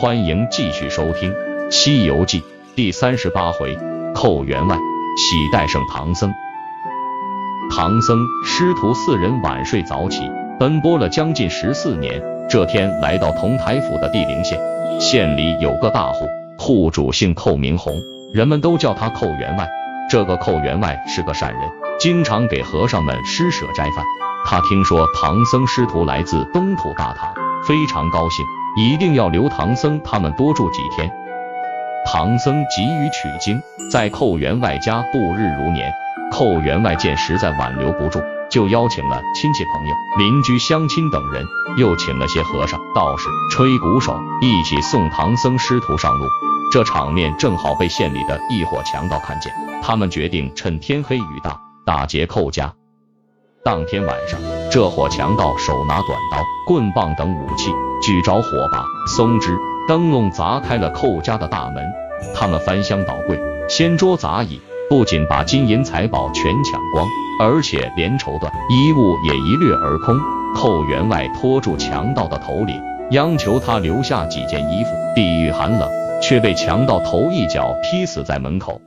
欢迎继续收听《西游记》第三十八回：寇员外，喜代圣唐僧。唐僧师徒四人晚睡早起，奔波了将近十四年。这天来到同台府的地陵县，县里有个大户，户主姓寇，名洪，人们都叫他寇员外。这个寇员外是个善人，经常给和尚们施舍斋饭。他听说唐僧师徒来自东土大唐，非常高兴，一定要留唐僧他们多住几天。唐僧急于取经，在寇员外家度日如年。寇员外见实在挽留不住。就邀请了亲戚朋友、邻居乡亲等人，又请了些和尚、道士、吹鼓手，一起送唐僧师徒上路。这场面正好被县里的一伙强盗看见，他们决定趁天黑雨大打劫寇家。当天晚上，这伙强盗手拿短刀、棍棒等武器，举着火把、松枝、灯笼砸开了寇家的大门。他们翻箱倒柜、掀桌砸椅，不仅把金银财宝全抢光。而且连绸缎衣物也一掠而空。寇员外拖住强盗的头领，央求他留下几件衣服，抵御寒冷，却被强盗头一脚踢死在门口。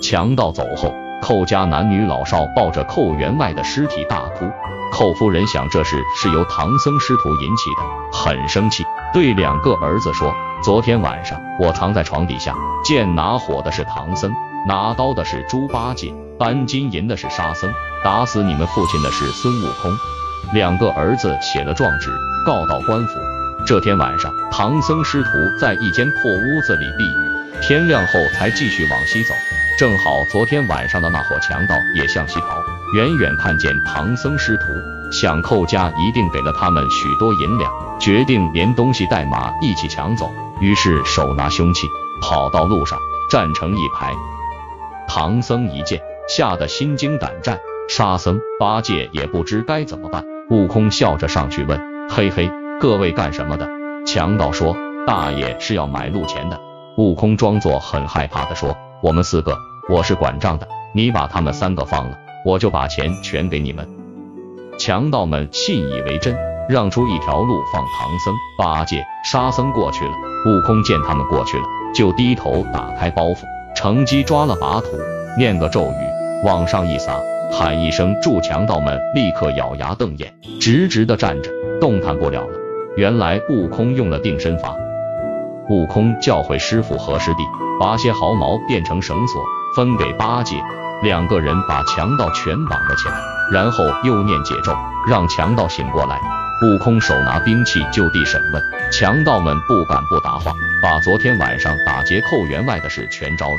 强盗走后，寇家男女老少抱着寇员外的尸体大哭。寇夫人想这事是由唐僧师徒引起的，很生气，对两个儿子说：“昨天晚上我藏在床底下，见拿火的是唐僧，拿刀的是猪八戒。”搬金银的是沙僧，打死你们父亲的是孙悟空。两个儿子写了状纸，告到官府。这天晚上，唐僧师徒在一间破屋子里避雨，天亮后才继续往西走。正好昨天晚上的那伙强盗也向西逃，远远看见唐僧师徒，想寇家一定给了他们许多银两，决定连东西带马一起抢走。于是手拿凶器，跑到路上站成一排。唐僧一见。吓得心惊胆战，沙僧、八戒也不知该怎么办。悟空笑着上去问：“嘿嘿，各位干什么的？”强盗说：“大爷是要买路钱的。”悟空装作很害怕的说：“我们四个，我是管账的，你把他们三个放了，我就把钱全给你们。”强盗们信以为真，让出一条路放唐僧、八戒、沙僧过去了。悟空见他们过去了，就低头打开包袱，乘机抓了把土，念个咒语。往上一撒，喊一声助强盗们立刻咬牙瞪眼，直直的站着，动弹不了了。原来悟空用了定身法。悟空教诲师傅和师弟，把些毫毛变成绳索，分给八戒。两个人把强盗全绑了起来，然后又念解咒，让强盗醒过来。悟空手拿兵器就地审问，强盗们不敢不答话，把昨天晚上打劫寇员外的事全招了。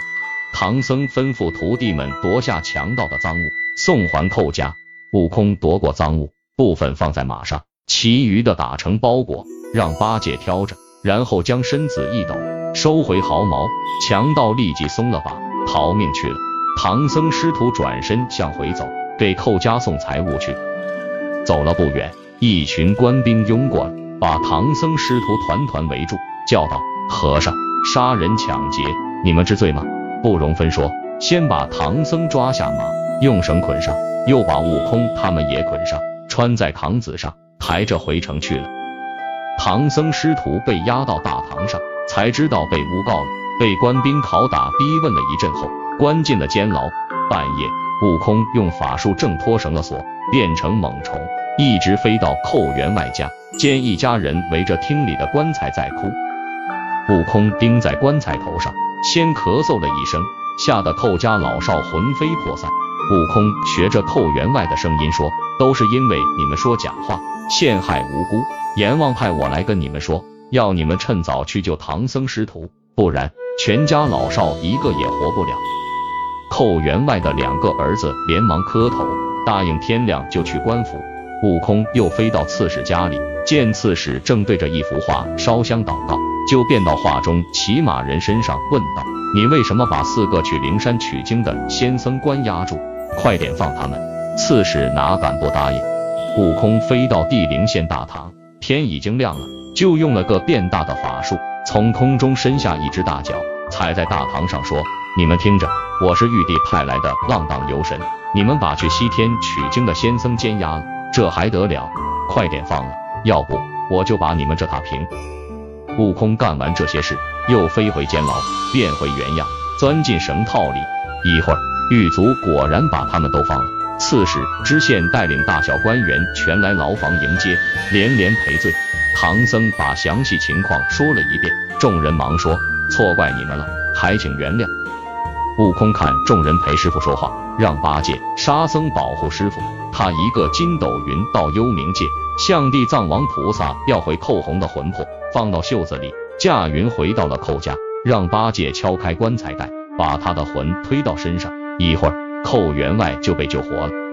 唐僧吩咐徒弟们夺下强盗的赃物，送还寇家。悟空夺过赃物，部分放在马上，其余的打成包裹，让八戒挑着，然后将身子一抖，收回毫毛。强盗立即松了绑，逃命去了。唐僧师徒转身向回走，给寇家送财物去。走了不远，一群官兵拥过来，把唐僧师徒团团围住，叫道：“和尚，杀人抢劫，你们知罪吗？”不容分说，先把唐僧抓下马，用绳捆上，又把悟空他们也捆上，穿在扛子上，抬着回城去了。唐僧师徒被押到大堂上，才知道被诬告了，被官兵拷打逼问了一阵后，关进了监牢。半夜，悟空用法术挣脱绳了锁，变成猛虫，一直飞到寇员外家，见一家人围着厅里的棺材在哭。悟空钉在棺材头上。先咳嗽了一声，吓得寇家老少魂飞魄散。悟空学着寇员外的声音说：“都是因为你们说假话，陷害无辜。阎王派我来跟你们说，要你们趁早去救唐僧师徒，不然全家老少一个也活不了。”寇员外的两个儿子连忙磕头，答应天亮就去官府。悟空又飞到刺史家里，见刺史正对着一幅画烧香祷告。就变到画中骑马人身上，问道：“你为什么把四个去灵山取经的仙僧关押住？快点放他们！”刺史哪敢不答应？悟空飞到地灵县大堂，天已经亮了，就用了个变大的法术，从空中伸下一只大脚，踩在大堂上，说：“你们听着，我是玉帝派来的浪荡游神，你们把去西天取经的仙僧监押了，这还得了？快点放了，要不我就把你们这踏平！”悟空干完这些事，又飞回监牢，变回原样，钻进绳套里。一会儿，狱卒果然把他们都放了。刺史、知县带领大小官员全来牢房迎接，连连赔罪。唐僧把详细情况说了一遍，众人忙说：“错怪你们了，还请原谅。”悟空看众人陪师傅说话，让八戒、沙僧保护师傅，他一个筋斗云到幽冥界，向地藏王菩萨要回寇洪的魂魄，放到袖子里，驾云回到了寇家，让八戒敲开棺材盖，把他的魂推到身上，一会儿寇员外就被救活了。